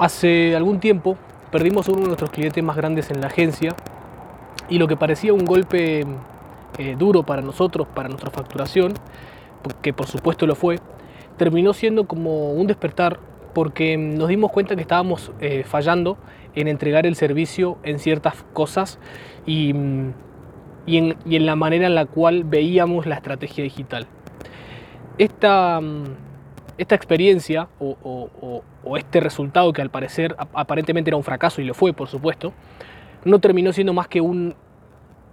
Hace algún tiempo perdimos uno de nuestros clientes más grandes en la agencia y lo que parecía un golpe eh, duro para nosotros, para nuestra facturación, que por supuesto lo fue, terminó siendo como un despertar porque nos dimos cuenta que estábamos eh, fallando en entregar el servicio en ciertas cosas y, y, en, la manera en la cual veíamos la estrategia digital. Esta, esta experiencia o, este resultado que al parecer aparentemente era un fracaso y lo fue por supuesto, no terminó siendo más que un,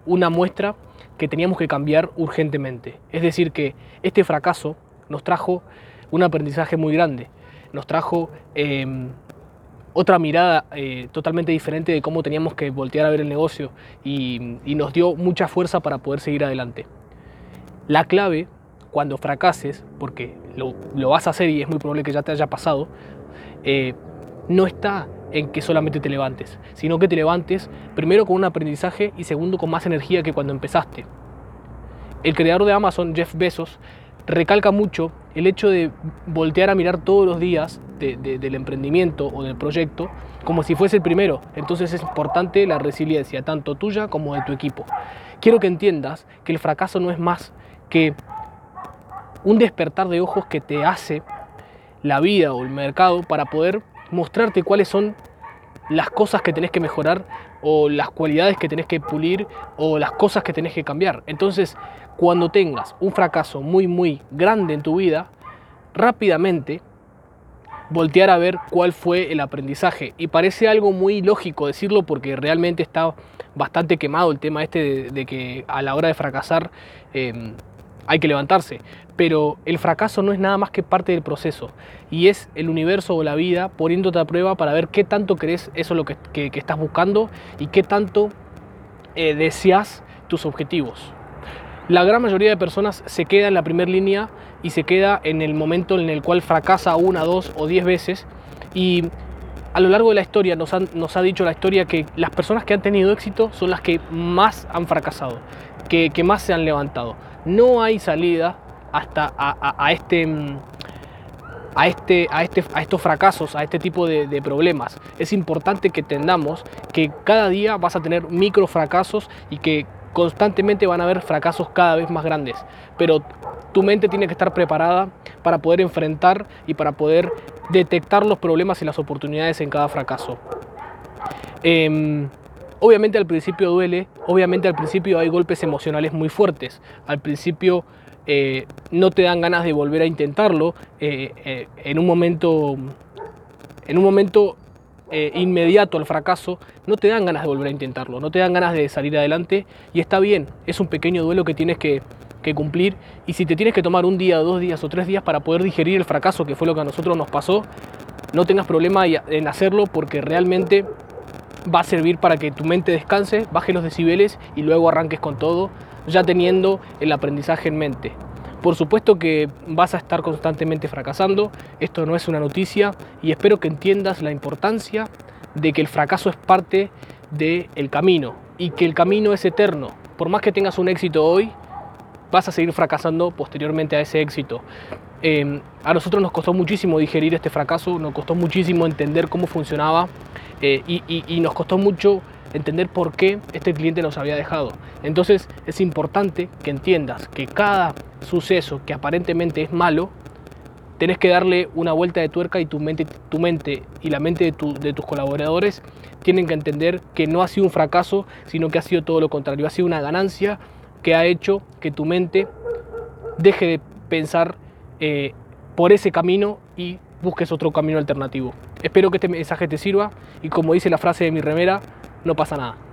una muestra que teníamos que cambiar urgentemente. Es decir, que este fracaso nos trajo un aprendizaje muy grande, nos trajo em, otra mirada eh, totalmente diferente de cómo teníamos que voltear a ver el negocio y, nos dio mucha fuerza para poder seguir adelante. La clave, cuando fracases, porque lo, vas a hacer y es muy probable que ya te haya pasado, eh, no está en que solamente te levantes, sino que te levantes primero con un aprendizaje y segundo con más energía que cuando empezaste. El creador de Amazon, Jeff Bezos, recalca mucho el hecho de voltear a mirar todos los días del emprendimiento o del proyecto como si fuese el primero. Entonces es importante la resiliencia, tanto tuya como de tu equipo. Quiero que entiendas que el fracaso no es más que un despertar de ojos que te hace la vida o el mercado para poder mostrarte cuáles son las cosas que tenés que mejorar o las cualidades que tenés que pulir o las cosas que tenés que cambiar. Entonces, cuando tengas un fracaso muy, muy grande en tu vida, rápidamente voltear a ver cuál fue el aprendizaje. Y parece algo muy lógico decirlo porque realmente está bastante quemado el tema este de, que a la hora de fracasar em, hay que levantarse. Pero el fracaso no es nada más que parte del proceso y es el universo o la vida poniéndote a prueba para ver qué tanto crees eso lo que, estás buscando y qué tanto eh, deseas tus objetivos. La gran mayoría de personas se queda en la primera línea y se queda en el momento en el cual fracasa una, dos o diez veces y a lo largo de la historia nos, nos ha dicho la historia que las personas que han tenido éxito son las que más han fracasado, que, más se han levantado no hay salida hasta a, este, a, este, a, este, a estos fracasos, a este tipo de, problemas. Es importante que entendamos que cada día vas a tener micro fracasos y que constantemente van a haber fracasos cada vez más grandes. Pero tu mente tiene que estar preparada para poder enfrentar y para poder detectar los problemas y las oportunidades en cada fracaso. Em, Obviamente al principio duele, obviamente al principio hay golpes emocionales muy fuertes, al principio eh, no te dan ganas de volver a intentarlo, eh, eh, en un momento, en un momento inmediato al fracaso, no te dan ganas de volver a intentarlo, no te dan ganas de salir adelante y está bien, es un pequeño duelo que tienes que, que cumplir y si te tienes que tomar un día, dos días o tres días para poder digerir el fracaso que fue lo que a nosotros nos pasó, no tengas problema en hacerlo porque realmente va a servir para que tu mente descanse, baje los decibeles y luego arranques con todo, ya teniendo el aprendizaje en mente. Por supuesto que vas a estar constantemente fracasando, esto no es una noticia y espero que entiendas la importancia de que el fracaso es parte del camino y que el camino es eterno. Por más que tengas un éxito hoy, vas a seguir fracasando posteriormente a ese éxito. Em, a nosotros nos costó muchísimo digerir este fracaso, nos costó muchísimo entender cómo funcionaba eh, y, nos costó mucho entender por qué este cliente nos había dejado. Entonces es importante que entiendas que cada suceso que aparentemente es malo, tenés que darle una vuelta de tuerca y tu mente, tu mente y la mente de, de, tus colaboradores tienen que entender que no ha sido un fracaso, sino que ha sido todo lo contrario, ha sido una ganancia que ha hecho que tu mente deje de pensar eh, por ese camino y busques otro camino alternativo. Espero que este mensaje te sirva y como dice la frase de mi remera, no pasa nada.